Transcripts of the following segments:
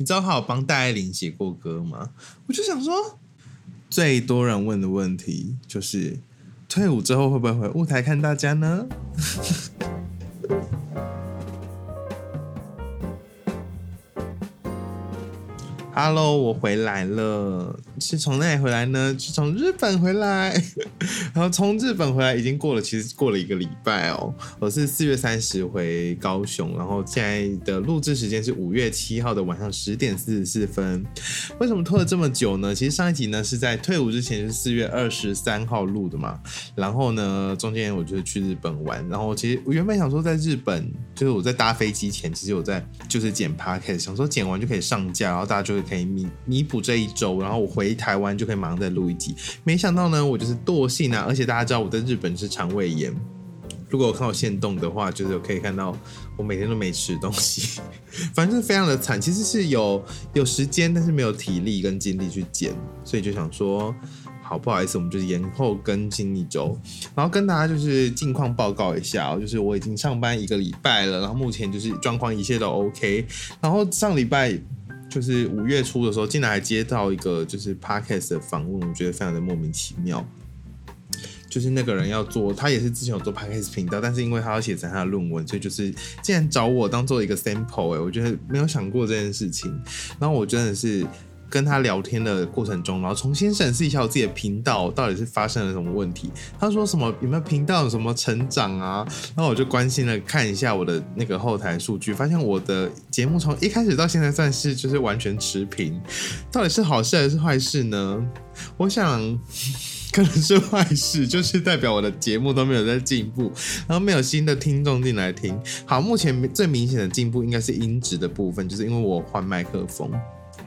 你知道他有帮戴爱玲写过歌吗？我就想说，最多人问的问题就是退伍之后会不会回舞台看大家呢？Hello，我回来了，是从哪里回来呢？是从日本回来，然后从日本回来已经过了，其实过了一个礼拜哦。我是四月三十回高雄，然后现在的录制时间是五月七号的晚上十点四十四分。为什么拖了这么久呢？其实上一集呢是在退伍之前，是四月二十三号录的嘛。然后呢，中间我就去日本玩，然后其实我原本想说在日本，就是我在搭飞机前，其实我在就是剪 p o c a s t 想说剪完就可以上架，然后大家就会。可以弥弥补这一周，然后我回一台湾就可以马上再录一集。没想到呢，我就是惰性啊！而且大家知道我在日本是肠胃炎，如果我看到现动的话，就是可以看到我每天都没吃东西，反正非常的惨。其实是有有时间，但是没有体力跟精力去剪，所以就想说，好不好意思，我们就是延后更新一周，然后跟大家就是近况报告一下，就是我已经上班一个礼拜了，然后目前就是状况一切都 OK，然后上礼拜。就是五月初的时候，竟然还接到一个就是 podcast 的访问，我觉得非常的莫名其妙。就是那个人要做，他也是之前有做 podcast 频道，但是因为他要写成他的论文，所以就是竟然找我当做一个 sample，哎，我觉得没有想过这件事情。然后我真的是。跟他聊天的过程中，然后重新审视一下我自己的频道到底是发生了什么问题。他说什么有没有频道有什么成长啊？然后我就关心的看一下我的那个后台数据，发现我的节目从一开始到现在算是就是完全持平。到底是好事还是坏事呢？我想可能是坏事，就是代表我的节目都没有在进步，然后没有新的听众进来听。好，目前最明显的进步应该是音质的部分，就是因为我换麦克风。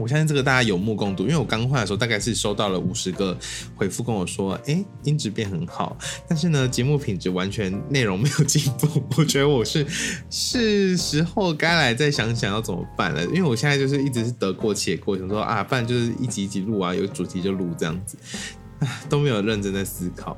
我相信这个大家有目共睹，因为我刚换的时候大概是收到了五十个回复，跟我说，哎，音质变很好，但是呢，节目品质完全内容没有进步。我觉得我是是时候该来再想想要怎么办了，因为我现在就是一直是得过且过，想说啊，不然就是一集一集录啊，有主题就录这样子，都没有认真在思考。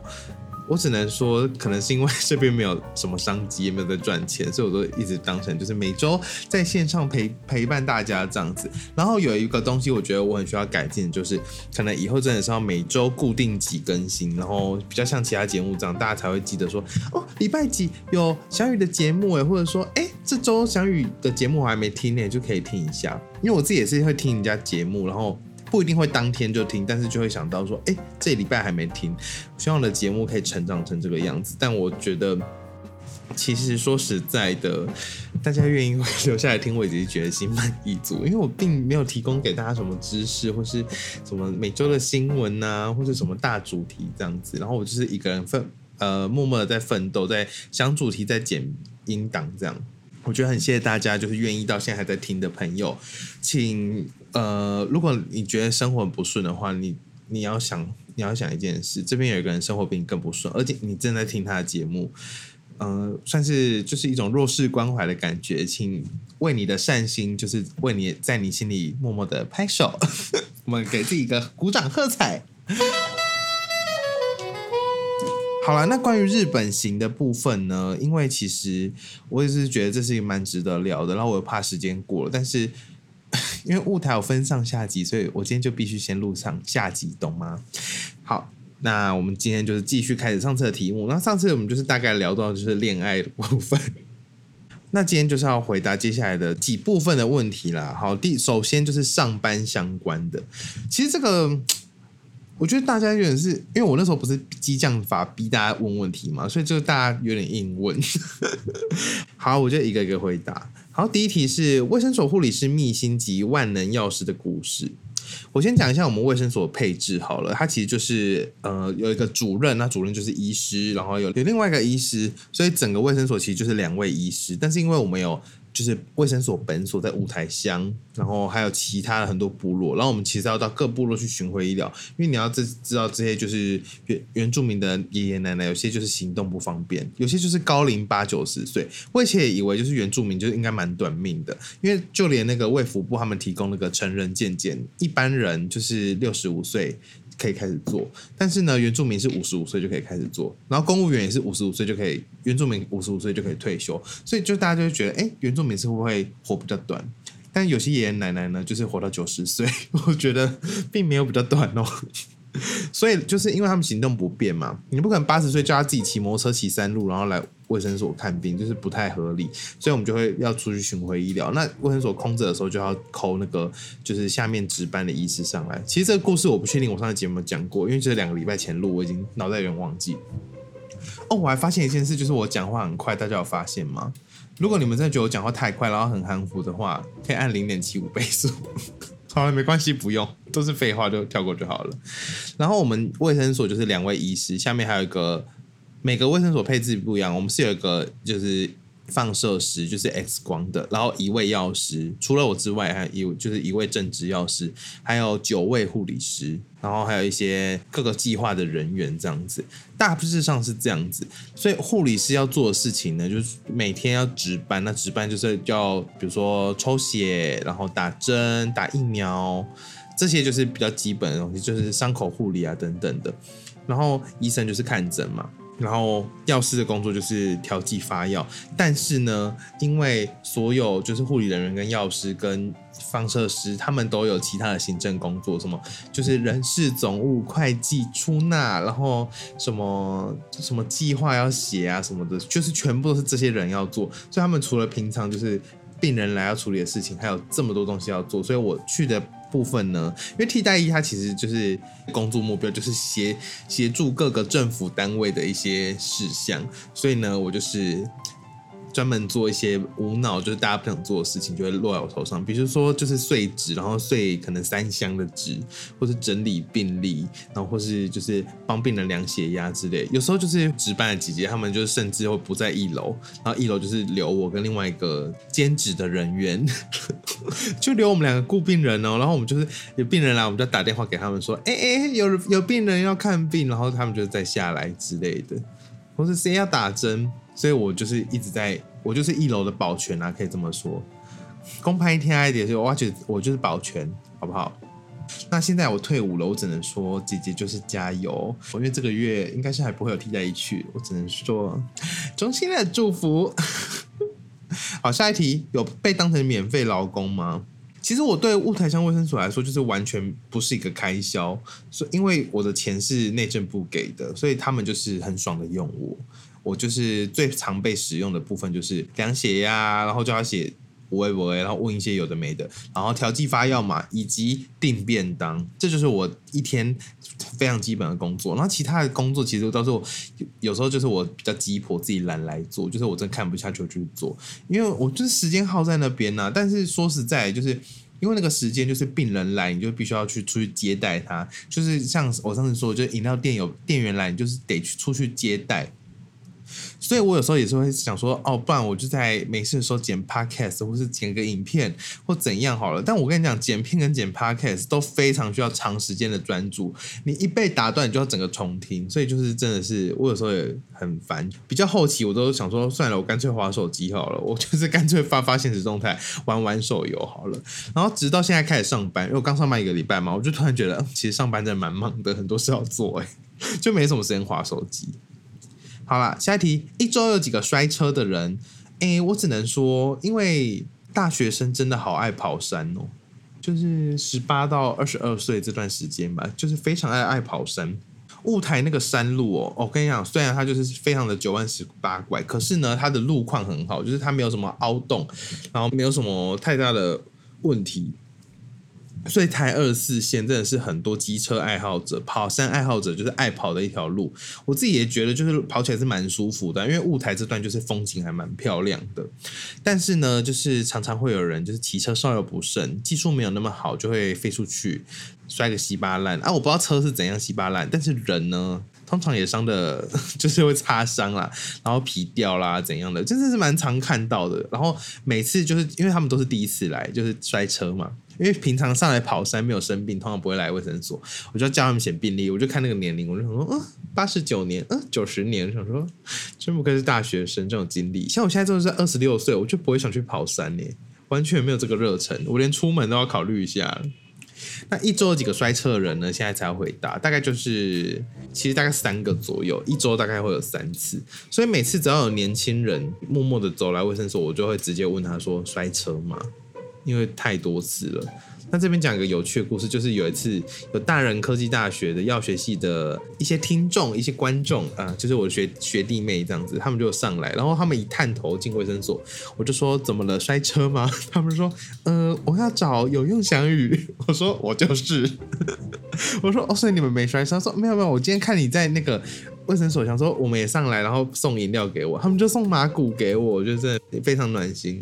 我只能说，可能是因为这边没有什么商机，也没有在赚钱，所以我都一直当成就是每周在线上陪陪伴大家这样子。然后有一个东西，我觉得我很需要改进，就是可能以后真的是要每周固定几更新，然后比较像其他节目这样，大家才会记得说哦，礼拜几有小雨的节目诶，或者说哎，这周小雨的节目我还没听呢，就可以听一下。因为我自己也是会听人家节目，然后。不一定会当天就听，但是就会想到说，哎，这礼拜还没听，希望我的节目可以成长成这个样子。但我觉得，其实说实在的，大家愿意留下来听，我已经觉得心满意足，因为我并没有提供给大家什么知识，或是什么每周的新闻啊，或者什么大主题这样子。然后我就是一个人奋，呃，默默的在奋斗，在想主题，在剪音档这样。我觉得很谢谢大家，就是愿意到现在还在听的朋友，请呃，如果你觉得生活不顺的话，你你要想你要想一件事，这边有一个人生活比你更不顺，而且你正在听他的节目，呃，算是就是一种弱势关怀的感觉，请为你的善心，就是为你在你心里默默的拍手，我们给自己一个鼓掌喝彩。好了，那关于日本行的部分呢？因为其实我也是觉得这是一个蛮值得聊的，然后我又怕时间过了，但是 因为雾台有分上下集，所以我今天就必须先录上下集，懂吗？好，那我们今天就是继续开始上次的题目。那上次我们就是大概聊到就是恋爱的部分，那今天就是要回答接下来的几部分的问题啦。好，第首先就是上班相关的，其实这个。我觉得大家有点是因为我那时候不是激将法逼大家问问题嘛，所以就大家有点硬问。好，我就一个一个回答。好，第一题是卫生所护理师秘辛及万能钥匙的故事。我先讲一下我们卫生所配置好了，它其实就是呃有一个主任，那主任就是医师，然后有有另外一个医师，所以整个卫生所其实就是两位医师。但是因为我们有就是卫生所本所在五台乡，然后还有其他的很多部落，然后我们其实要到各部落去巡回医疗，因为你要知知道这些就是原原住民的爷爷奶奶，有些就是行动不方便，有些就是高龄八九十岁。我以前也以为就是原住民就是应该蛮短命的，因为就连那个卫福部他们提供那个成人健检，一般人就是六十五岁。可以开始做，但是呢，原住民是五十五岁就可以开始做，然后公务员也是五十五岁就可以，原住民五十五岁就可以退休，所以就大家就会觉得，哎，原住民是会不会活比较短？但有些爷爷奶奶呢，就是活到九十岁，我觉得并没有比较短哦。所以就是因为他们行动不便嘛，你不可能八十岁叫他自己骑摩托车骑山路，然后来卫生所看病，就是不太合理。所以我们就会要出去巡回医疗。那卫生所空着的时候，就要扣那个就是下面值班的医师上来。其实这个故事我不确定我上次节目讲过，因为这是两个礼拜前录，我已经脑袋有点忘记。哦，我还发现一件事，就是我讲话很快，大家有发现吗？如果你们真的觉得我讲话太快，然后很含糊的话，可以按零点七五倍速。好了，没关系，不用，都是废话，就跳过就好了。然后我们卫生所就是两位医师，下面还有一个，每个卫生所配置不一样。我们是有一个就是放射师，就是 X 光的，然后一位药师，除了我之外，还有就是一位正职药师，还有九位护理师，然后还有一些各个计划的人员，这样子，大致上是这样子。所以护理师要做的事情呢，就是每天要值班，那值班就是要比如说抽血，然后打针、打疫苗。这些就是比较基本的东西，就是伤口护理啊等等的。然后医生就是看诊嘛，然后药师的工作就是调剂发药。但是呢，因为所有就是护理人员跟药师跟放射师，他们都有其他的行政工作，什么就是人事总务、会计、出纳，然后什么什么计划要写啊什么的，就是全部都是这些人要做。所以他们除了平常就是病人来要处理的事情，还有这么多东西要做。所以我去的。部分呢，因为替代役它其实就是工作目标，就是协协助各个政府单位的一些事项，所以呢，我就是。专门做一些无脑，就是大家不想做的事情，就会落在我头上。比如说，就是碎纸，然后碎可能三箱的纸，或是整理病历，然后或是就是帮病人量血压之类。有时候就是值班的姐姐，他们就甚至会不在一楼，然后一楼就是留我跟另外一个兼职的人员，就留我们两个顾病人哦。然后我们就是有病人来，我们就打电话给他们说：“哎哎，有有病人要看病。”然后他们就再下来之类的，或是谁要打针。所以我就是一直在，我就是一楼的保全啊，可以这么说。公派一天一点，所以我觉得我就是保全，好不好？那现在我退伍了，我只能说姐姐就是加油。因为这个月应该是还不会有替代役去，我只能说衷心的祝福。好，下一题，有被当成免费劳工吗？其实我对雾台乡卫生所来说，就是完全不是一个开销，所以因为我的钱是内政部给的，所以他们就是很爽的用我。我就是最常被使用的部分，就是量血压，然后叫他写五 A 五 A，然后问一些有的没的，然后调剂发药嘛，以及订便当，这就是我一天非常基本的工作。然后其他的工作其实都是我有时候就是我比较急迫，自己懒来做，就是我真看不下去去做，因为我就是时间耗在那边呢。但是说实在，就是因为那个时间就是病人来，你就必须要去出去接待他，就是像我上次说，就饮料店有店员来，你就是得去出去接待。所以我有时候也是会想说，哦，不然我就在没事的时候剪 podcast，或是剪个影片，或怎样好了。但我跟你讲，剪片跟剪 podcast 都非常需要长时间的专注，你一被打断，你就要整个重听。所以就是真的是，我有时候也很烦。比较后期，我都想说，算了，我干脆划手机好了，我就是干脆发发现实动态，玩玩手游好了。然后直到现在开始上班，因为我刚上班一个礼拜嘛，我就突然觉得，其实上班真的蛮忙的，很多事要做，哎，就没什么时间划手机。好了，下一题，一周有几个摔车的人？哎，我只能说，因为大学生真的好爱跑山哦，就是十八到二十二岁这段时间吧，就是非常爱爱跑山。雾台那个山路哦，我跟你讲，虽然它就是非常的九弯十八拐，可是呢，它的路况很好，就是它没有什么凹洞，然后没有什么太大的问题。所以台二四线真的是很多机车爱好者、跑山爱好者就是爱跑的一条路。我自己也觉得就是跑起来是蛮舒服的，因为雾台这段就是风景还蛮漂亮的。但是呢，就是常常会有人就是骑车稍有不慎，技术没有那么好，就会飞出去摔个稀巴烂啊！我不知道车是怎样稀巴烂，但是人呢，通常也伤的，就是会擦伤啦，然后皮掉啦怎样的，真的是蛮常看到的。然后每次就是因为他们都是第一次来，就是摔车嘛。因为平常上来跑山没有生病，通常不会来卫生所，我就叫他们写病历，我就看那个年龄，我就想说，嗯，八十九年，嗯，九十年，想说真不愧是大学生这种经历。像我现在真的是二十六岁，我就不会想去跑山呢，完全没有这个热忱，我连出门都要考虑一下。那一周有几个摔车的人呢？现在才回答，大概就是其实大概三个左右，一周大概会有三次，所以每次只要有年轻人默默的走来卫生所，我就会直接问他说摔车吗？因为太多次了。那这边讲一个有趣的故事，就是有一次有大人科技大学的药学系的一些听众、一些观众啊，就是我的学学弟妹这样子，他们就上来，然后他们一探头进卫生所，我就说怎么了，摔车吗？他们说呃，我要找有用祥宇，我说我就是，我说哦，所以你们没摔车？说没有没有，我今天看你在那个。卫生所想说我们也上来，然后送饮料给我，他们就送马古给我，就是非常暖心。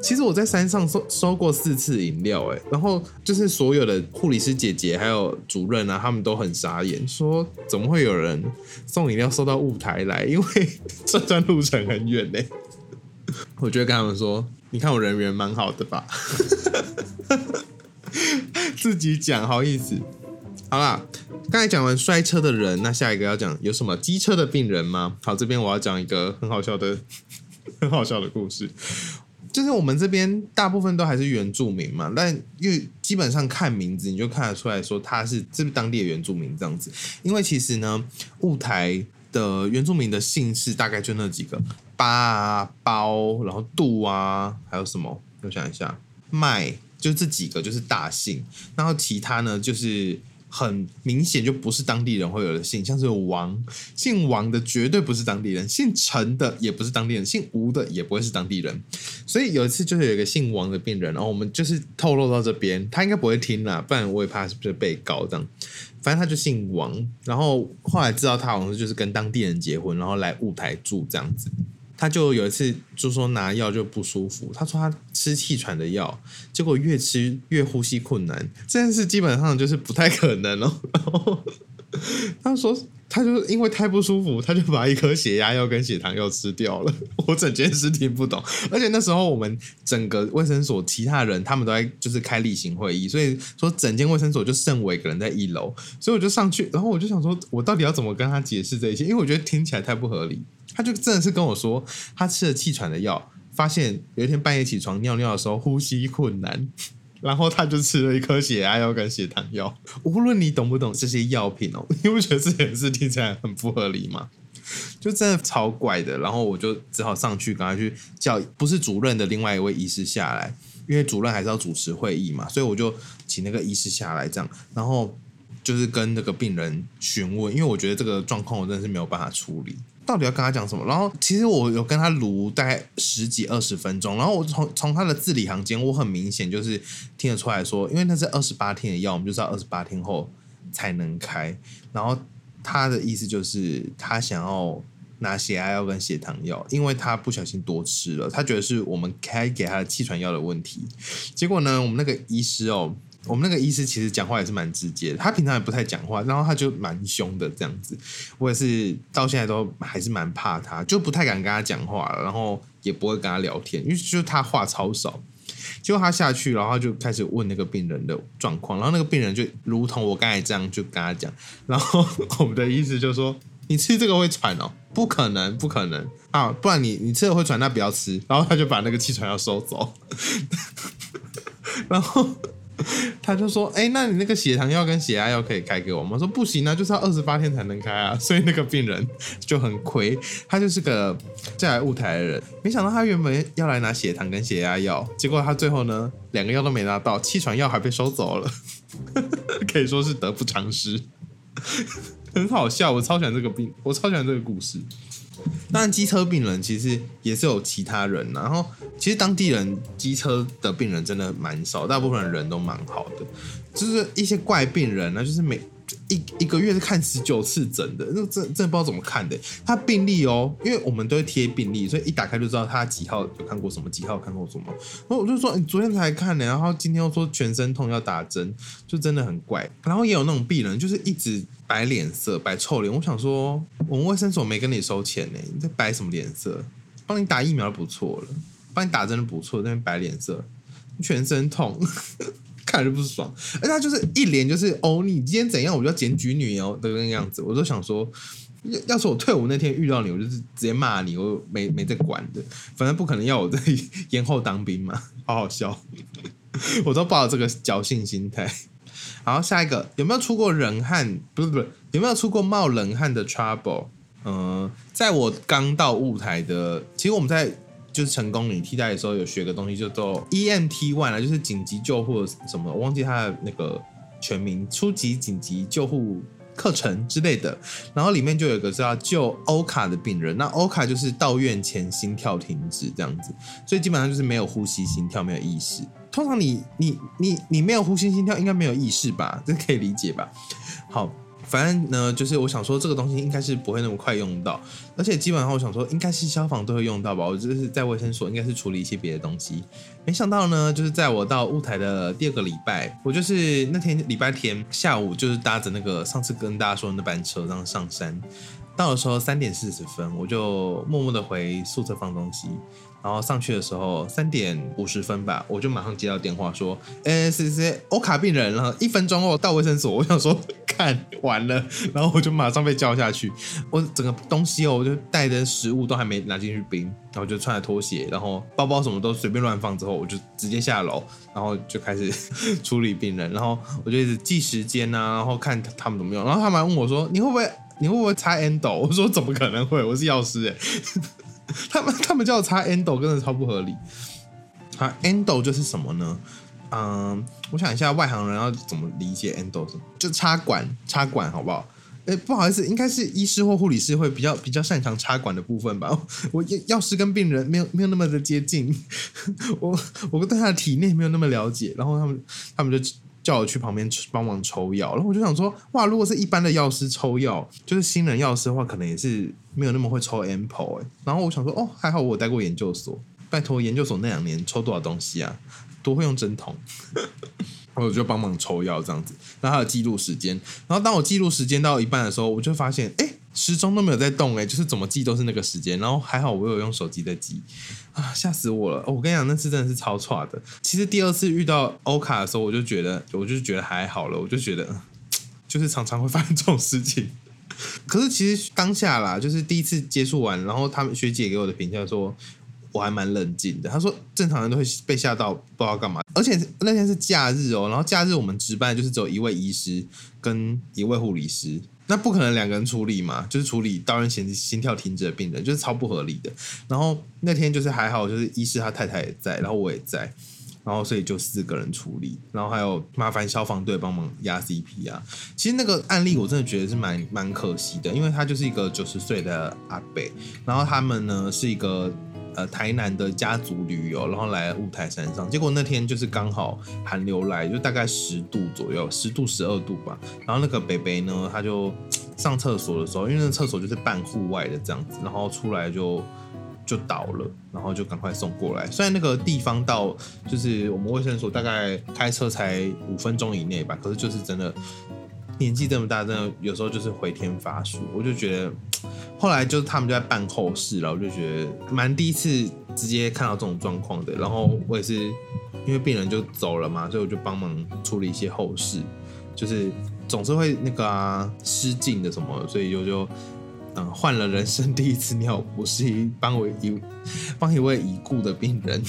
其实我在山上收收过四次饮料，哎，然后就是所有的护理师姐姐还有主任啊，他们都很傻眼，说怎么会有人送饮料送到雾台来？因为这段路程很远呢。我就跟他们说，你看我人缘蛮好的吧？自己讲好意思，好啦。刚才讲完摔车的人，那下一个要讲有什么机车的病人吗？好，这边我要讲一个很好笑的、很好笑的故事，就是我们这边大部分都还是原住民嘛，但因为基本上看名字你就看得出来说他是这当地的原住民这样子。因为其实呢，雾台的原住民的姓氏大概就那几个：巴啊、包，然后杜啊，还有什么？我想一下，麦，就这几个就是大姓，然后其他呢就是。很明显就不是当地人会有的姓，像是王，姓王的绝对不是当地人，姓陈的也不是当地人，姓吴的也不会是当地人。所以有一次就是有一个姓王的病人，然后我们就是透露到这边，他应该不会听啦，不然我也怕是不是被告这样。反正他就姓王，然后后来知道他好像就是跟当地人结婚，然后来雾台住这样子。他就有一次就说拿药就不舒服，他说他吃气喘的药，结果越吃越呼吸困难，这件事基本上就是不太可能哦。然后他说他就因为太不舒服，他就把一颗血压药跟血糖药吃掉了。我整件事听不懂，而且那时候我们整个卫生所其他人他们都在就是开例行会议，所以说整间卫生所就剩我一个人在一楼，所以我就上去，然后我就想说我到底要怎么跟他解释这一切，因为我觉得听起来太不合理。他就真的是跟我说，他吃了气喘的药，发现有一天半夜起床尿尿的时候呼吸困难，然后他就吃了一颗血压药跟血糖药。无论你懂不懂这些药品哦，你不觉得这件事听起来很不合理吗？就真的超怪的。然后我就只好上去，赶快去叫不是主任的另外一位医师下来，因为主任还是要主持会议嘛，所以我就请那个医师下来这样，然后就是跟那个病人询问，因为我觉得这个状况我真的是没有办法处理。到底要跟他讲什么？然后其实我有跟他录大概十几二十分钟，然后我从从他的字里行间，我很明显就是听得出来说，因为那是二十八天的药，我们就知道二十八天后才能开。然后他的意思就是他想要拿血压药跟血糖药，因为他不小心多吃了，他觉得是我们开给他的气喘药的问题。结果呢，我们那个医师哦。我们那个医师其实讲话也是蛮直接的，他平常也不太讲话，然后他就蛮凶的这样子。我也是到现在都还是蛮怕他，就不太敢跟他讲话，然后也不会跟他聊天，因为就他话超少。结果他下去，然后就开始问那个病人的状况，然后那个病人就如同我刚才这样就跟他讲，然后我们的医师就说：“你吃这个会喘哦，不可能，不可能啊，不然你你吃了会喘，那不要吃。”然后他就把那个气喘药收走，然后。他就说：“哎，那你那个血糖药跟血压药可以开给我吗？”说：“不行啊，就是要二十八天才能开啊。”所以那个病人就很亏，他就是个嫁来雾台的人。没想到他原本要来拿血糖跟血压药，结果他最后呢，两个药都没拿到，气喘药还被收走了，可以说是得不偿失，很好笑。我超喜欢这个病，我超喜欢这个故事。当然，机车病人其实也是有其他人，然后其实当地人机车的病人真的蛮少，大部分人都蛮好的，就是一些怪病人呢，就是每。一一个月是看十九次诊的，那真真不知道怎么看的。他病历哦，因为我们都会贴病历，所以一打开就知道他几号有看过什么，几号看过什么。然后我就说，你昨天才看的，然后今天又说全身痛要打针，就真的很怪。然后也有那种病人，就是一直摆脸色，摆臭脸。我想说，我们卫生所没跟你收钱呢，你在摆什么脸色？帮你打疫苗不错了，帮你打针不错，那边摆脸色，全身痛。看着不爽，而他就是一脸就是哦，你今天怎样，我就要检举你哦的那个样子。我都想说，要要是我退伍那天遇到你，我就是直接骂你，我没没在管的。反正不可能要我在 延后当兵嘛，好好笑。我都抱着这个侥幸心态。好，下一个有没有出过冷汗？不是不是，有没有出过冒冷汗的 trouble？嗯，在我刚到雾台的，其实我们在。就是成功你替代的时候有学个东西，叫做 EMT One 啊，就是紧急救护什么，我忘记它的那个全名，初级紧急救护课程之类的。然后里面就有一个是要救欧卡的病人，那欧卡就是到院前心跳停止这样子，所以基本上就是没有呼吸、心跳、没有意识。通常你你你你没有呼吸、心跳，应该没有意识吧？这可以理解吧？好。反正呢，就是我想说，这个东西应该是不会那么快用到，而且基本上我想说，应该是消防都会用到吧。我就是在卫生所，应该是处理一些别的东西。没想到呢，就是在我到雾台的第二个礼拜，我就是那天礼拜天下午，就是搭着那个上次跟大家说的那班车，然后上山。到的时候三点四十分，我就默默的回宿舍放东西。然后上去的时候三点五十分吧，我就马上接到电话说，哎，谁谁欧卡病人，然后一分钟后到卫生所。我想说，看完了，然后我就马上被叫下去。我整个东西哦，我就带的食物都还没拿进去冰，然后就穿着拖鞋，然后包包什么都随便乱放，之后我就直接下楼，然后就开始 处理病人。然后我就一直记时间啊，然后看他们怎么用。然后他们还问我说，你会不会你会不会拆 endo？我说怎么可能会，我是药师哎。他们他们叫我插 endo，真的超不合理。啊，endo 就是什么呢？嗯，我想一下，外行人要怎么理解 endo？就插管，插管好不好？哎，不好意思，应该是医师或护理师会比较比较擅长插管的部分吧。我药药师跟病人没有没有那么的接近，我我对他的体内没有那么了解。然后他们他们就。叫我去旁边帮忙抽药，然后我就想说，哇，如果是一般的药师抽药，就是新人药师的话，可能也是没有那么会抽 ample 哎。然后我想说，哦，还好我待过研究所，拜托研究所那两年抽多少东西啊，多会用针筒，我就帮忙抽药这样子，然后还有记录时间。然后当我记录时间到一半的时候，我就发现，哎。时钟都没有在动哎，就是怎么记都是那个时间，然后还好我有用手机在记啊，吓死我了！我跟你讲，那次真的是超差的。其实第二次遇到欧卡的时候，我就觉得，我就觉得还好了，我就觉得就是常常会发生这种事情。可是其实当下啦，就是第一次接触完，然后他们学姐给我的评价说，我还蛮冷静的。他说正常人都会被吓到，不知道干嘛。而且那天是假日哦，然后假日我们值班就是只有一位医师跟一位护理师。那不可能两个人处理嘛，就是处理到人前心跳停止的病人，就是超不合理的。然后那天就是还好，就是医师他太太也在，然后我也在，然后所以就四个人处理，然后还有麻烦消防队帮忙压 CP 啊。其实那个案例我真的觉得是蛮蛮可惜的，因为他就是一个九十岁的阿伯，然后他们呢是一个。呃，台南的家族旅游，然后来雾台山上，结果那天就是刚好寒流来，就大概十度左右，十度十二度吧。然后那个北北呢，他就上厕所的时候，因为那厕所就是半户外的这样子，然后出来就就倒了，然后就赶快送过来。虽然那个地方到就是我们卫生所大概开车才五分钟以内吧，可是就是真的。年纪这么大，真的有时候就是回天乏术。我就觉得，后来就是他们就在办后事了，我就觉得蛮第一次直接看到这种状况的。然后我也是因为病人就走了嘛，所以我就帮忙处理一些后事，就是总是会那个啊失禁的什么，所以就就嗯换了人生第一次尿布，是帮我一帮一位已故的病人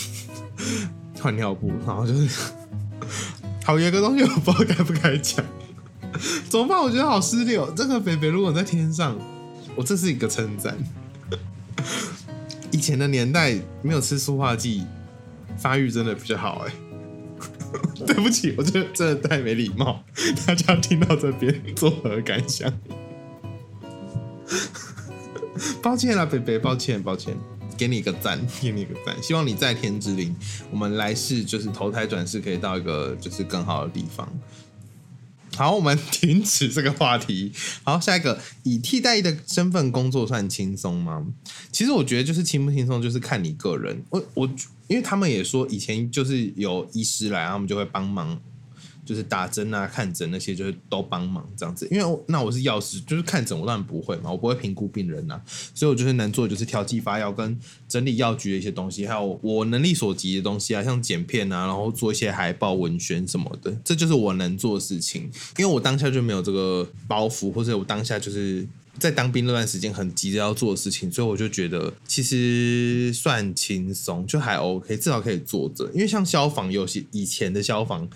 换尿布，然后就是 好有个东西我不知道该不该讲。怎么办？我觉得好失礼哦。这个北北如果在天上，我这是一个称赞。以前的年代没有吃塑化剂，发育真的比较好哎。对不起，我觉得真的太没礼貌。大家听到这边作何感想？抱歉啦，北北，抱歉，抱歉，给你一个赞，给你一个赞。希望你在天之灵，我们来世就是投胎转世，可以到一个就是更好的地方。好，我们 停止这个话题。好，下一个，以替代的身份工作算轻松吗？其实我觉得就是轻不轻松，就是看你个人。我我因为他们也说以前就是有医师来，他们就会帮忙。就是打针啊、看诊那些，就是都帮忙这样子。因为那我是药师，就是看诊我当然不会嘛，我不会评估病人呐，所以我就是能做就是调剂发药跟整理药局的一些东西，还有我能力所及的东西啊，像剪片啊，然后做一些海报、文宣什么的，这就是我能做的事情。因为我当下就没有这个包袱，或者我当下就是在当兵那段时间很急着要做的事情，所以我就觉得其实算轻松，就还 OK，至少可以坐着。因为像消防有些以前的消防。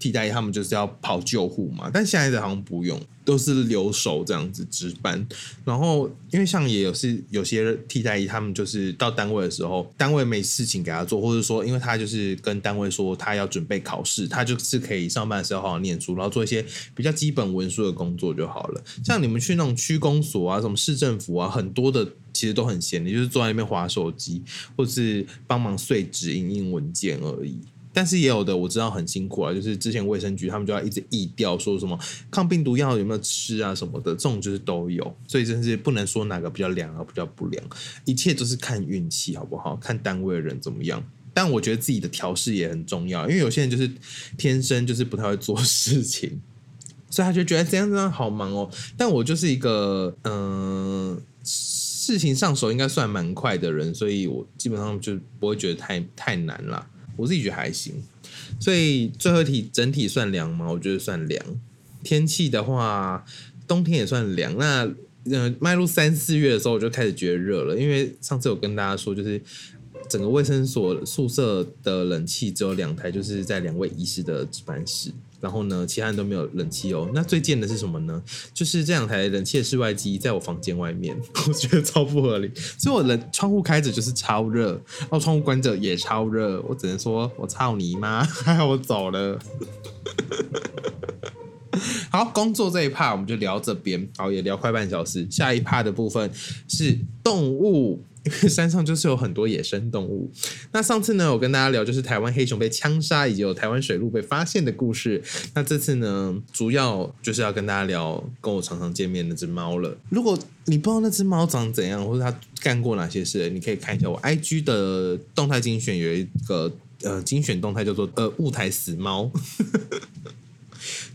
替代他们就是要跑救护嘛，但现在的好像不用，都是留守这样子值班。然后因为像也有是有些替代役，他们就是到单位的时候，单位没事情给他做，或者说因为他就是跟单位说他要准备考试，他就是可以上班的时候好好念书，然后做一些比较基本文书的工作就好了。像你们去那种区公所啊，什么市政府啊，很多的其实都很闲，你就是坐在那边划手机，或是帮忙碎纸、印印文件而已。但是也有的我知道很辛苦啊，就是之前卫生局他们就要一直疫调，说什么抗病毒药有没有吃啊什么的，这种就是都有，所以真是不能说哪个比较凉啊，比较不凉，一切都是看运气好不好？看单位的人怎么样。但我觉得自己的调试也很重要，因为有些人就是天生就是不太会做事情，所以他就觉得这样这样好忙哦。但我就是一个嗯，事情上手应该算蛮快的人，所以我基本上就不会觉得太太难了。我自己觉得还行，所以最后一题整体算凉吗？我觉得算凉。天气的话，冬天也算凉。那呃，迈入三四月的时候，我就开始觉得热了，因为上次有跟大家说，就是整个卫生所宿舍的冷气只有两台，就是在两位医师的值班室。然后呢，其他人都没有冷气哦。那最贱的是什么呢？就是这两台冷气室外机在我房间外面，我觉得超不合理。所以我的窗户开着就是超热，然后窗户关着也超热。我只能说我操你妈！还 好我走了。好，工作这一趴我们就聊这边，好也聊快半小时。下一趴的部分是动物。因为山上就是有很多野生动物。那上次呢，我跟大家聊就是台湾黑熊被枪杀，以及有台湾水鹿被发现的故事。那这次呢，主要就是要跟大家聊跟我常常见面那只猫了。如果你不知道那只猫长怎样，或者它干过哪些事，你可以看一下我 IG 的动态精选，有一个呃精选动态叫做呃雾台死猫。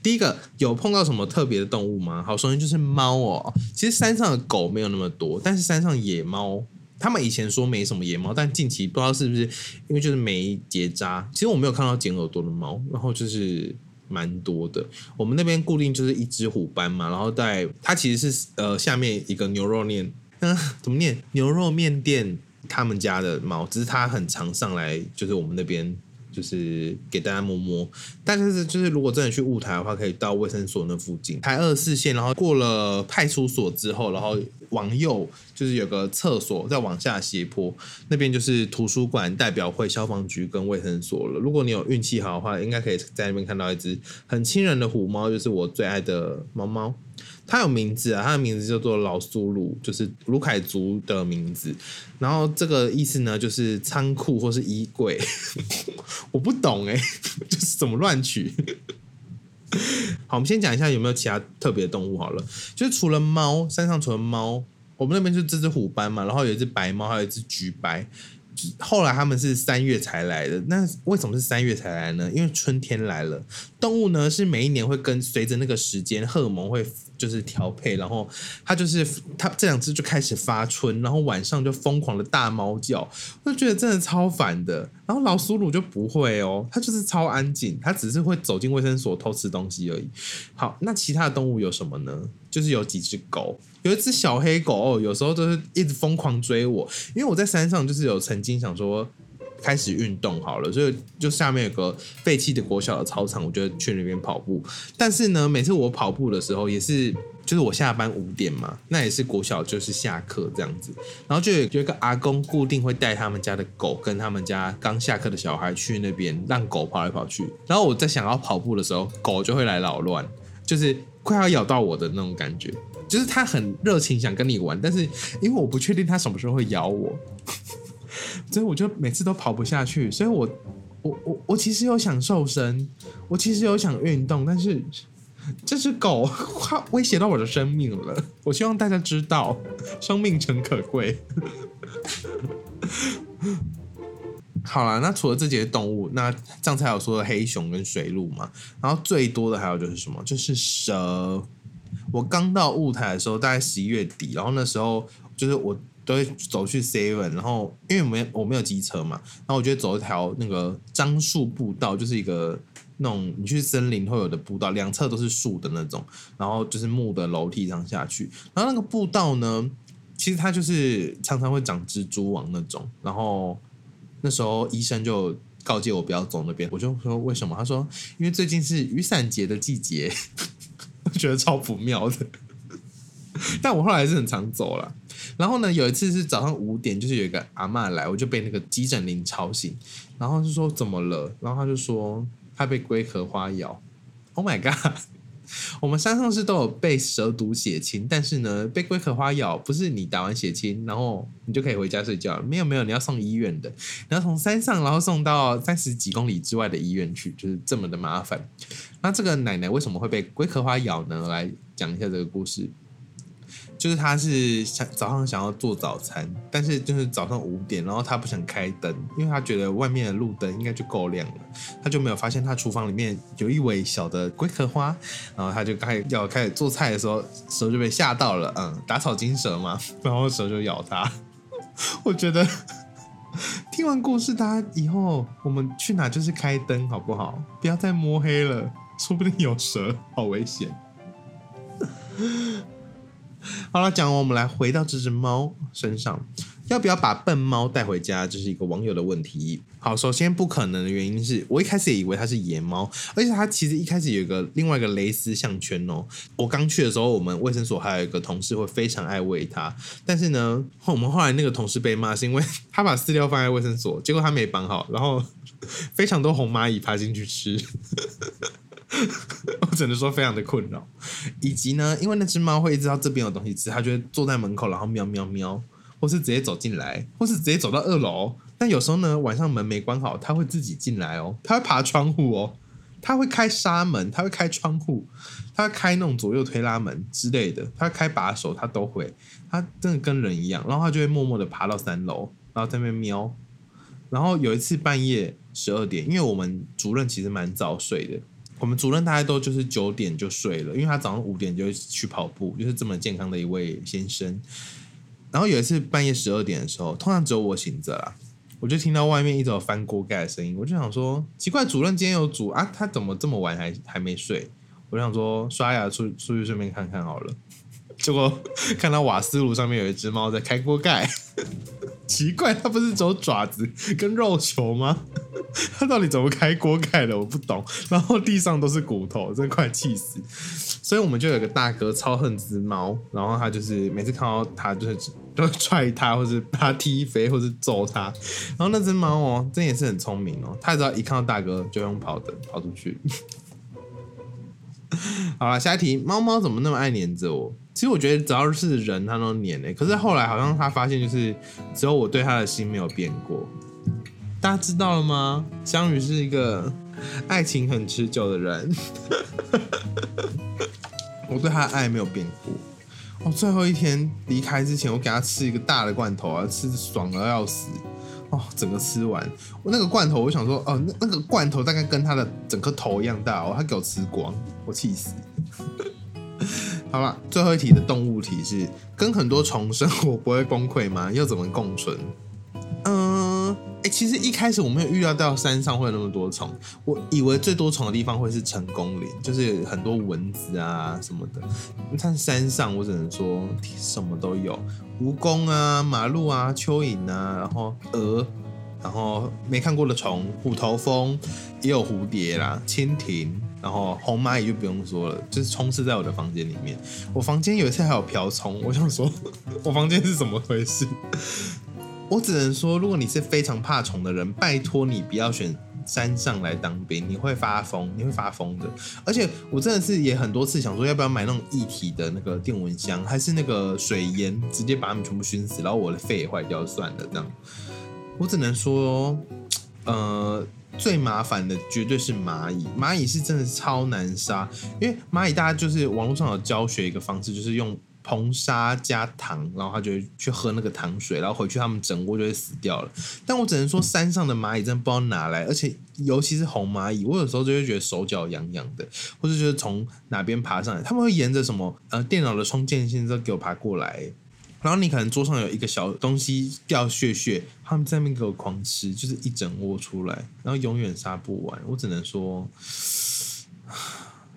第一个有碰到什么特别的动物吗？好，首先就是猫哦。其实山上的狗没有那么多，但是山上野猫。他们以前说没什么野猫，但近期不知道是不是因为就是没结扎。其实我没有看到剪耳朵的猫，然后就是蛮多的。我们那边固定就是一只虎斑嘛，然后在它其实是呃下面一个牛肉面，嗯，怎么念？牛肉面店他们家的猫，只是它很常上来，就是我们那边。就是给大家摸摸，但是就是如果真的去雾台的话，可以到卫生所那附近，台二四线，然后过了派出所之后，然后往右就是有个厕所，再往下斜坡那边就是图书馆、代表会、消防局跟卫生所了。如果你有运气好的话，应该可以在那边看到一只很亲人的虎猫，就是我最爱的猫猫。它有名字啊，它的名字叫做老苏鲁，就是卢凯族的名字。然后这个意思呢，就是仓库或是衣柜。我不懂哎，就是怎么乱取。好，我们先讲一下有没有其他特别的动物好了。就是除了猫，山上除了猫，我们那边就这只虎斑嘛，然后有一只白猫，还有一只橘白。后来他们是三月才来的，那为什么是三月才来呢？因为春天来了，动物呢是每一年会跟随着那个时间荷尔蒙会就是调配，然后它就是它这两只就开始发春，然后晚上就疯狂的大猫叫，我就觉得真的超烦的。然后老鼠鲁就不会哦，它就是超安静，它只是会走进卫生所偷吃东西而已。好，那其他的动物有什么呢？就是有几只狗。有一只小黑狗，有时候都是一直疯狂追我，因为我在山上就是有曾经想说开始运动好了，所以就下面有个废弃的国小的操场，我就去那边跑步。但是呢，每次我跑步的时候，也是就是我下班五点嘛，那也是国小就是下课这样子，然后就有有一个阿公固定会带他们家的狗跟他们家刚下课的小孩去那边让狗跑来跑去，然后我在想要跑步的时候，狗就会来扰乱，就是快要咬到我的那种感觉。就是它很热情想跟你玩，但是因为我不确定它什么时候会咬我，所以我就每次都跑不下去。所以我我我我其实有想瘦身，我其实有想运动，但是这只狗快 威胁到我的生命了。我希望大家知道，生命诚可贵。好了，那除了这些动物，那刚才有说黑熊跟水鹿嘛，然后最多的还有就是什么？就是蛇。我刚到雾台的时候，大概十一月底，然后那时候就是我都会走去 Seven，然后因为我没我没有机车嘛，然后我就走一条那个樟树步道，就是一个那种你去森林会有的步道，两侧都是树的那种，然后就是木的楼梯上下去，然后那个步道呢，其实它就是常常会长蜘蛛网那种，然后那时候医生就。告诫我不要走那边。我就说为什么？他说因为最近是雨伞节的季节，我觉得超不妙的。但我后来还是很常走了。然后呢，有一次是早上五点，就是有一个阿嬷来，我就被那个急诊铃吵醒，然后就说怎么了？然后他就说他被龟壳花咬。Oh my god！我们山上是都有被蛇毒血清，但是呢，被龟壳花咬不是你打完血清，然后你就可以回家睡觉了。没有没有，你要送医院的，你要从山上然后送到三十几公里之外的医院去，就是这么的麻烦。那这个奶奶为什么会被龟壳花咬呢？来讲一下这个故事。就是他是想早上想要做早餐，但是就是早上五点，然后他不想开灯，因为他觉得外面的路灯应该就够亮了，他就没有发现他厨房里面有一尾小的龟壳花，然后他就开要开始做菜的时候，蛇就被吓到了，嗯，打草惊蛇嘛，然后蛇就咬他。我觉得听完故事，大家以后我们去哪就是开灯好不好？不要再摸黑了，说不定有蛇，好危险。好了，讲完我们来回到这只猫身上，要不要把笨猫带回家？这是一个网友的问题。好，首先不可能的原因是我一开始也以为它是野猫，而且它其实一开始有一个另外一个蕾丝项圈哦。我刚去的时候，我们卫生所还有一个同事会非常爱喂它，但是呢，我们后来那个同事被骂是因为他把饲料放在卫生所，结果他没绑好，然后非常多红蚂蚁爬进去吃。我只能说非常的困扰，以及呢，因为那只猫会知道这边有东西吃，它就会坐在门口，然后喵喵喵，或是直接走进来，或是直接走到二楼。但有时候呢，晚上门没关好，它会自己进来哦，它会爬窗户哦，它会开纱门，它会开窗户，它会开那种左右推拉门之类的，它开把手，它都会，它真的跟人一样，然后它就会默默的爬到三楼，然后在那边喵。然后有一次半夜十二点，因为我们主任其实蛮早睡的。我们主任大概都就是九点就睡了，因为他早上五点就去跑步，就是这么健康的一位先生。然后有一次半夜十二点的时候，通常只有我醒着啦，我就听到外面一直有翻锅盖的声音，我就想说奇怪，主任今天有煮啊？他怎么这么晚还还没睡？我就想说刷牙出出去顺便看看好了，结果看到瓦斯炉上面有一只猫在开锅盖。奇怪，它不是走爪子跟肉球吗？它到底怎么开锅盖的？我不懂。然后地上都是骨头，真快气死。所以我们就有个大哥超恨只猫，然后他就是每次看到它，就是都踹它，或是把它踢飞，或者揍它。然后那只猫哦，真也是很聪明哦，它只要一看到大哥就用跑的跑出去。好了，下一题，猫猫怎么那么爱黏着我？其实我觉得只要是人，它都黏诶。可是后来好像他发现，就是只有我对他的心没有变过。大家知道了吗？香宇是一个 爱情很持久的人。我对他的爱没有变过。我最后一天离开之前，我给他吃一个大的罐头啊，吃爽的要死。哦，整个吃完，我那个罐头，我想说，哦，那那个罐头大概跟他的整个头一样大哦，他给我吃光，我气死。好了，最后一题的动物题是：跟很多重生我不会崩溃吗？又怎么共存？嗯，哎，其实一开始我没有预料到山上会有那么多虫，我以为最多虫的地方会是成功林，就是很多蚊子啊什么的。你看山上，我只能说什么都有，蜈蚣啊、马路啊、蚯蚓啊，然后蛾，然后没看过的虫，虎头蜂，也有蝴蝶啦，蜻蜓。然后红蚂蚁就不用说了，就是充斥在我的房间里面。我房间有一次还有瓢虫，我想说，我房间是怎么回事？我只能说，如果你是非常怕虫的人，拜托你不要选山上来当兵，你会发疯，你会发疯的。而且我真的是也很多次想说，要不要买那种一体的那个电蚊香，还是那个水烟，直接把它们全部熏死，然后我的肺也坏掉算了。这样，我只能说，呃。最麻烦的绝对是蚂蚁，蚂蚁是真的超难杀，因为蚂蚁大家就是网络上有教学一个方式，就是用硼砂加糖，然后他就会去喝那个糖水，然后回去他们整窝就会死掉了。但我只能说山上的蚂蚁真的不知道哪来，而且尤其是红蚂蚁，我有时候就会觉得手脚痒痒的，或者就是从哪边爬上来，他们会沿着什么呃电脑的充电线都给我爬过来。然后你可能桌上有一个小东西掉屑屑，他们在那边给我狂吃，就是一整窝出来，然后永远杀不完。我只能说，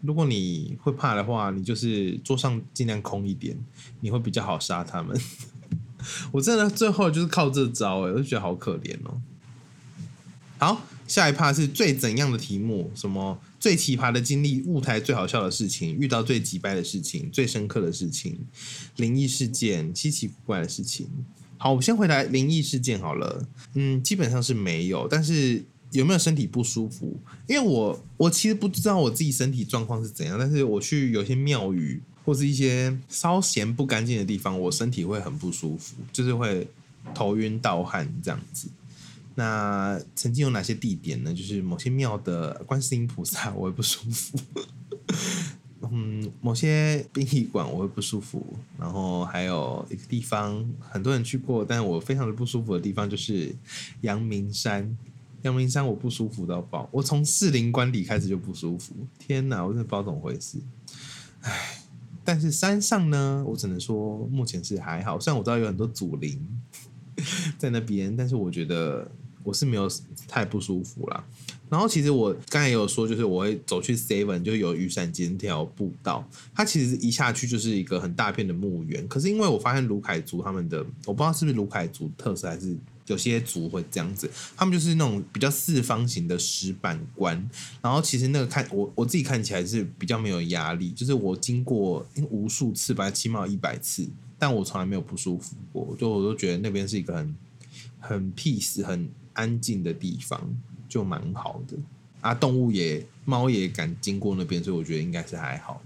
如果你会怕的话，你就是桌上尽量空一点，你会比较好杀他们。我真的最后就是靠这招，哎，我就觉得好可怜哦。好，下一趴是最怎样的题目？什么最奇葩的经历？舞台最好笑的事情？遇到最击败的事情？最深刻的事情？灵异事件？稀奇古怪的事情？好，我先回答灵异事件好了。嗯，基本上是没有，但是有没有身体不舒服？因为我我其实不知道我自己身体状况是怎样，但是我去有些庙宇或是一些稍嫌不干净的地方，我身体会很不舒服，就是会头晕盗汗这样子。那曾经有哪些地点呢？就是某些庙的观世音菩萨，我会不舒服。嗯，某些殡仪馆我会不舒服。然后还有一个地方，很多人去过，但我非常的不舒服的地方就是阳明山。阳明山我不舒服到爆，我从士林官邸开始就不舒服。天哪，我真的不知道怎么回事。唉，但是山上呢，我只能说目前是还好。虽然我知道有很多祖灵在那边，但是我觉得。我是没有太不舒服啦。然后其实我刚才有说，就是我会走去 Seven，就有雨伞街那条步道，它其实一下去就是一个很大片的墓园。可是因为我发现卢凯族他们的，我不知道是不是卢凯族特色，还是有些族会这样子，他们就是那种比较四方形的石板棺。然后其实那个看我我自己看起来是比较没有压力，就是我经过无数次，吧，起码一百次，但我从来没有不舒服过。就我都觉得那边是一个很很 peace 很。安静的地方就蛮好的啊，动物也猫也敢经过那边，所以我觉得应该是还好。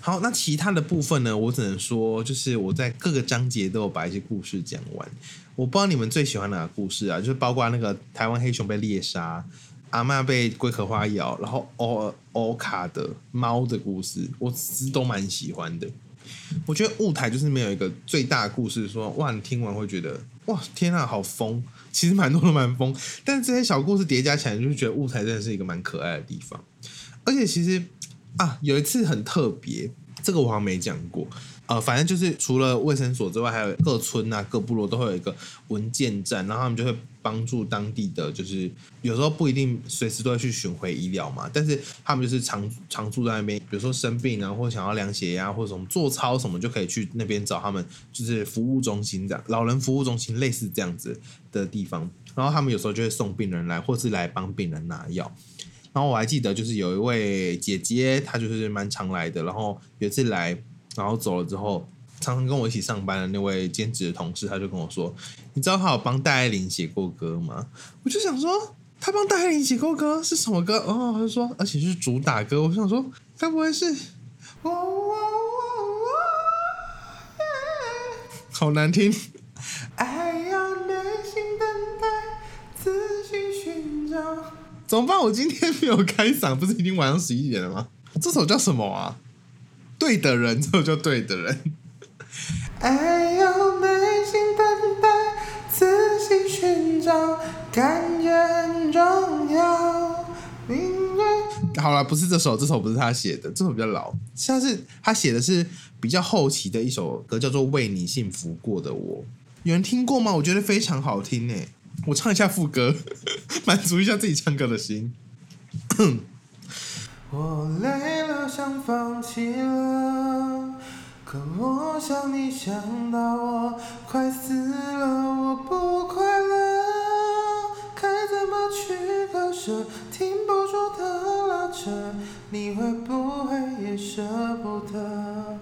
好，那其他的部分呢？我只能说，就是我在各个章节都有把一些故事讲完。我不知道你们最喜欢哪个故事啊？就是包括那个台湾黑熊被猎杀，阿妈被龟壳花咬，然后欧欧卡的猫的故事，我其实都蛮喜欢的。我觉得雾台就是没有一个最大的故事，说哇，你听完会觉得哇，天啊，好疯。其实蛮多都蛮疯，但是这些小故事叠加起来，就是觉得雾台真的是一个蛮可爱的地方。而且其实啊，有一次很特别，这个我好像没讲过。呃，反正就是除了卫生所之外，还有各村啊、各部落都会有一个文件站，然后他们就会帮助当地的，就是有时候不一定随时都要去巡回医疗嘛，但是他们就是常常住在那边，比如说生病啊，或者想要量血压，或者什么做操什么，就可以去那边找他们，就是服务中心这样，老人服务中心类似这样子的地方，然后他们有时候就会送病人来，或是来帮病人拿药。然后我还记得，就是有一位姐姐，她就是蛮常来的，然后有一次来。然后走了之后，常常跟我一起上班的那位兼职的同事，他就跟我说：“你知道他有帮戴爱玲写过歌吗？”我就想说，他帮戴爱玲写过歌是什么歌？哦，他就说，而且是主打歌。我想说，该不会是……好难听。怎么办？我今天没有开嗓，不是已经晚上十一点了吗？这首叫什么啊？对的人，这就对的人。爱要耐心等待，仔细寻找，感觉很重要。好了，不是这首，这首不是他写的，这首比较老。像是他写的是比较后期的一首歌，叫做《为你幸福过的我》。有人听过吗？我觉得非常好听诶。我唱一下副歌，满足一下自己唱歌的心。我累了，想放弃了，可我想你想到我快死了，我不快乐，该怎么去割舍？停不住的拉扯，你会不会也舍不得？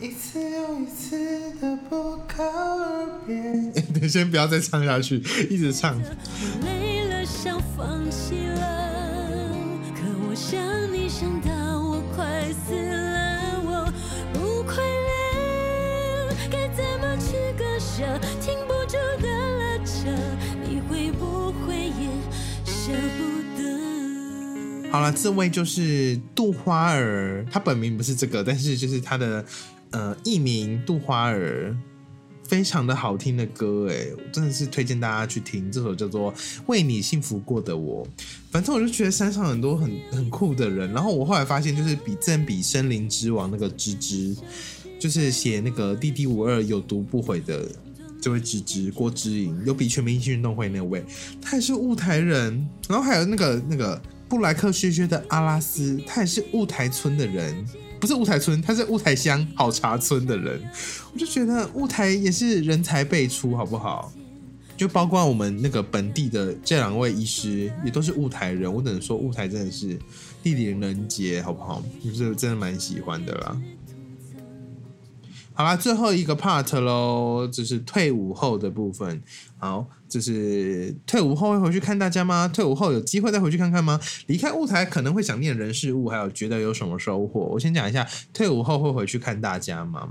一次又一次的不告而别。你先不要再唱下去，一直唱。累了，想放弃了，想你想。想到我快死了，我不快乐，该怎么去割舍？停不住的拉扯，你会不会也舍不得？好了，这位就是杜花儿，他本名不是这个，但是就是他的呃艺名杜花儿。非常的好听的歌，哎，真的是推荐大家去听这首叫做《为你幸福过的我》。反正我就觉得山上很多很很酷的人，然后我后来发现，就是比正比森林之王那个芝芝，就是写那个《弟弟五二有毒不悔》的这位芝芝郭之颖，有比全明星运动会那位，他也是雾台人。然后还有那个那个布莱克薛薛的阿拉斯，他也是雾台村的人。不是雾台村，他是雾台乡好茶村的人，我就觉得雾台也是人才辈出，好不好？就包括我们那个本地的这两位医师，也都是雾台人。我只能说，雾台真的是地灵人杰，好不好？就是真的蛮喜欢的啦。好啦，最后一个 part 喽，就是退伍后的部分。好，就是退伍后会回去看大家吗？退伍后有机会再回去看看吗？离开舞台可能会想念人事物，还有觉得有什么收获？我先讲一下，退伍后会回去看大家吗？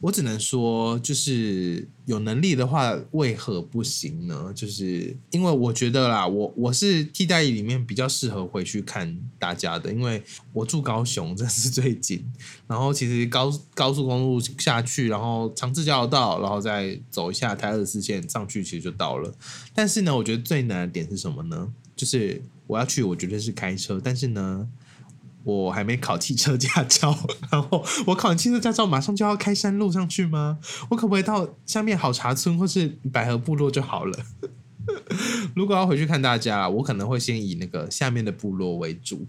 我只能说，就是有能力的话，为何不行呢？就是因为我觉得啦，我我是替代里面比较适合回去看大家的，因为我住高雄，这是最近。然后其实高高速公路下去，然后长治交流道，然后再走一下台二四线上去，其实就到了。但是呢，我觉得最难的点是什么呢？就是我要去，我绝对是开车，但是呢。我还没考汽车驾照，然后我考完汽车驾照马上就要开山路上去吗？我可不可以到下面好茶村或是百合部落就好了？如果要回去看大家，我可能会先以那个下面的部落为主，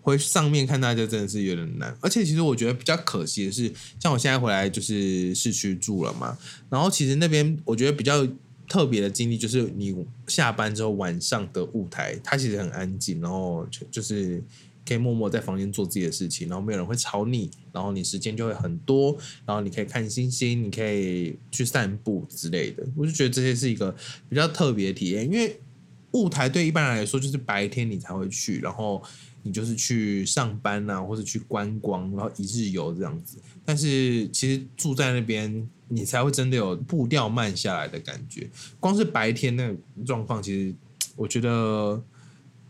回上面看大家真的是有点难。而且其实我觉得比较可惜的是，像我现在回来就是市区住了嘛，然后其实那边我觉得比较特别的经历就是你下班之后晚上的舞台，它其实很安静，然后就是。可以默默在房间做自己的事情，然后没有人会吵你，然后你时间就会很多，然后你可以看星星，你可以去散步之类的。我就觉得这些是一个比较特别的体验，因为雾台对一般人来说就是白天你才会去，然后你就是去上班啊，或者去观光，然后一日游这样子。但是其实住在那边，你才会真的有步调慢下来的感觉。光是白天那个状况，其实我觉得。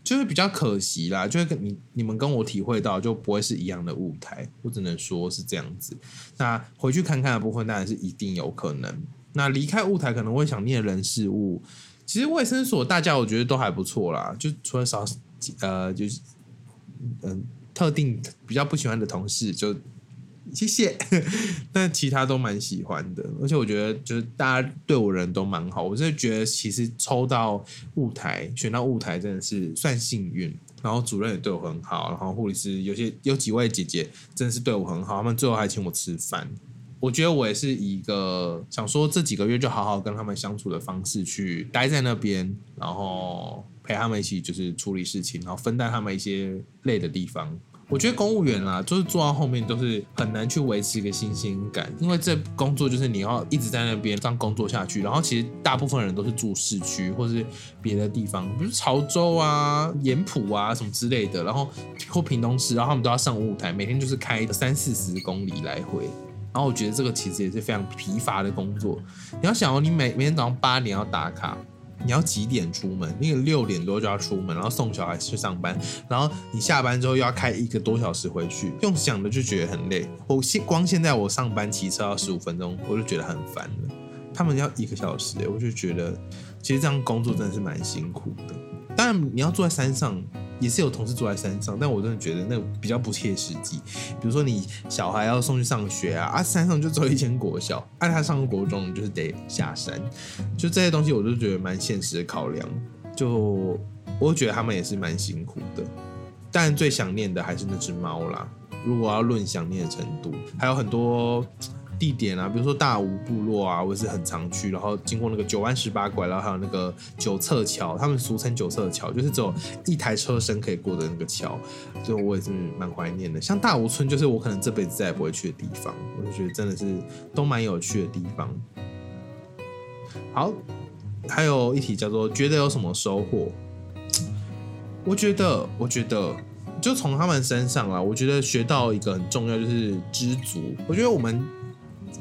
就是比较可惜啦，就是跟你你们跟我体会到就不会是一样的舞台，我只能说是这样子。那回去看看的部分当然是一定有可能。那离开舞台可能会想念人事物，其实卫生所大家我觉得都还不错啦，就除了少呃就是嗯特定比较不喜欢的同事就。谢谢，但其他都蛮喜欢的，而且我觉得就是大家对我人都蛮好，我真的觉得其实抽到舞台选到舞台真的是算幸运，然后主任也对我很好，然后护理师有些有几位姐姐真的是对我很好，他们最后还请我吃饭，我觉得我也是一个想说这几个月就好好跟他们相处的方式去待在那边，然后陪他们一起就是处理事情，然后分担他们一些累的地方。我觉得公务员啦，就是做到后面都是很难去维持一个新鲜感，因为这工作就是你要一直在那边这样工作下去。然后其实大部分人都是住市区或是别的地方，比如潮州啊、盐埔啊什么之类的，然后或屏东市，然后他们都要上舞台，每天就是开三四十公里来回。然后我觉得这个其实也是非常疲乏的工作。你要想哦，你每每天早上八点要打卡。你要几点出门？那个六点多就要出门，然后送小孩去上班，然后你下班之后又要开一个多小时回去，用想的就觉得很累。我现光现在我上班骑车要十五分钟，我就觉得很烦了。他们要一个小时，我就觉得其实这样工作真的是蛮辛苦的。当然你要坐在山上。也是有同事住在山上，但我真的觉得那比较不切实际。比如说你小孩要送去上学啊，啊山上就只有一间国小，按 他上国中就是得下山，就这些东西我就觉得蛮现实的考量。就我觉得他们也是蛮辛苦的，但最想念的还是那只猫啦。如果要论想念的程度，还有很多。地点啊，比如说大吴部落啊，我也是很常去。然后经过那个九弯十八拐，然后还有那个九侧桥，他们俗称九侧桥，就是只有一台车身可以过的那个桥，就我也是蛮怀念的。像大吴村，就是我可能这辈子再也不会去的地方，我就觉得真的是都蛮有趣的地方。好，还有一题叫做觉得有什么收获？我觉得，我觉得就从他们身上啊，我觉得学到一个很重要，就是知足。我觉得我们。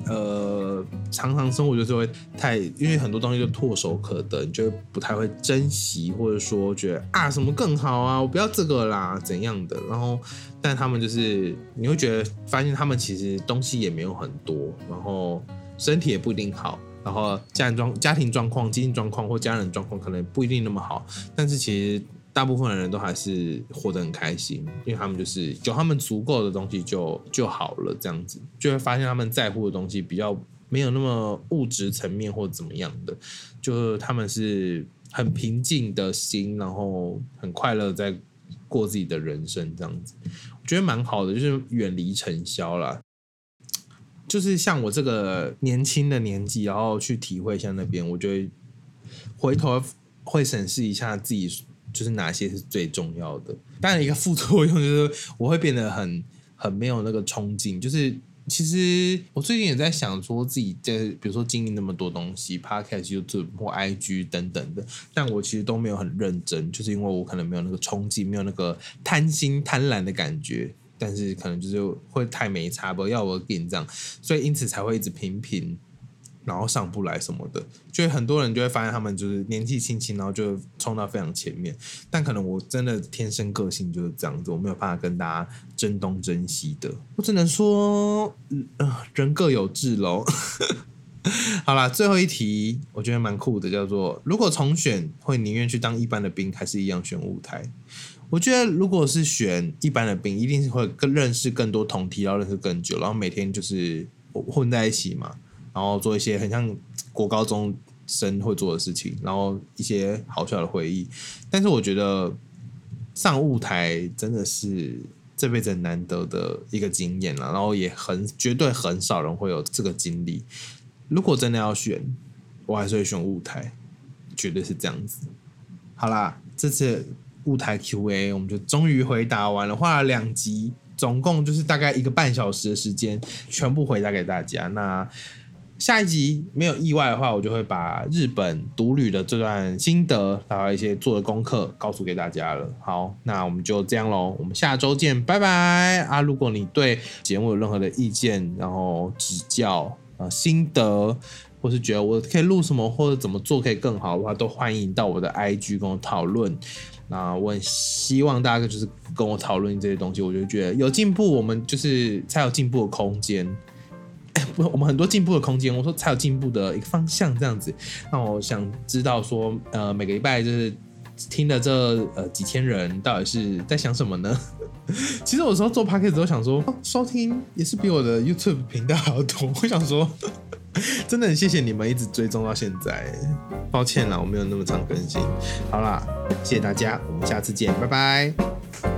呃，常常生活就是会太，因为很多东西就唾手可得，你就不太会珍惜，或者说觉得啊什么更好啊，我不要这个啦怎样的。然后，但他们就是你会觉得发现他们其实东西也没有很多，然后身体也不一定好，然后家人状家庭状况、经济状况或家人状况可能不一定那么好，但是其实。大部分的人都还是活得很开心，因为他们就是有他们足够的东西就就好了，这样子就会发现他们在乎的东西比较没有那么物质层面或怎么样的，就是他们是很平静的心，然后很快乐在过自己的人生，这样子我觉得蛮好的，就是远离尘嚣啦。就是像我这个年轻的年纪，然后去体会一下那边，我觉得。回头会审视一下自己，就是哪些是最重要的。当然，一个副作用就是我会变得很很没有那个冲劲。就是其实我最近也在想说自己在，比如说经历那么多东西，Podcast、YouTube 或 IG 等等的，但我其实都没有很认真，就是因为我可能没有那个冲劲，没有那个贪心贪婪的感觉。但是可能就是会太没差不要我紧张，所以因此才会一直频频，然后上不来什么的。就很多人就会发现他们就是年纪轻轻，然后就冲到非常前面。但可能我真的天生个性就是这样子，我没有办法跟大家争东争西的。我只能说，呃，人各有志喽。好啦，最后一题我觉得蛮酷的，叫做如果重选，会宁愿去当一般的兵，还是一样选舞台？我觉得，如果是选一般的兵，一定是会更认识更多同梯，要认识更久，然后每天就是混在一起嘛，然后做一些很像国高中生会做的事情，然后一些好笑的回忆。但是我觉得上舞台真的是这辈子很难得的一个经验了，然后也很绝对很少人会有这个经历。如果真的要选，我还是会选舞台，绝对是这样子。好啦，这次。舞台 Q&A，我们就终于回答完了，花了两集，总共就是大概一个半小时的时间，全部回答给大家。那下一集没有意外的话，我就会把日本独旅的这段心得，还有一些做的功课，告诉给大家了。好，那我们就这样喽，我们下周见，拜拜啊！如果你对节目有任何的意见，然后指教啊心得，或是觉得我可以录什么或者怎么做可以更好的话，都欢迎到我的 IG 跟我讨论。那我很希望大家就是跟我讨论这些东西，我就觉得有进步，我们就是才有进步的空间。我们很多进步的空间，我说才有进步的一个方向，这样子。那我想知道说，呃，每个礼拜就是听的这呃几千人，到底是在想什么呢？其实有时候做 p o d c a s 都想说，收听也是比我的 YouTube 频道还要多。我想说。真的很谢谢你们一直追踪到现在，抱歉啦，我没有那么常更新。好啦，谢谢大家，我们下次见，拜拜。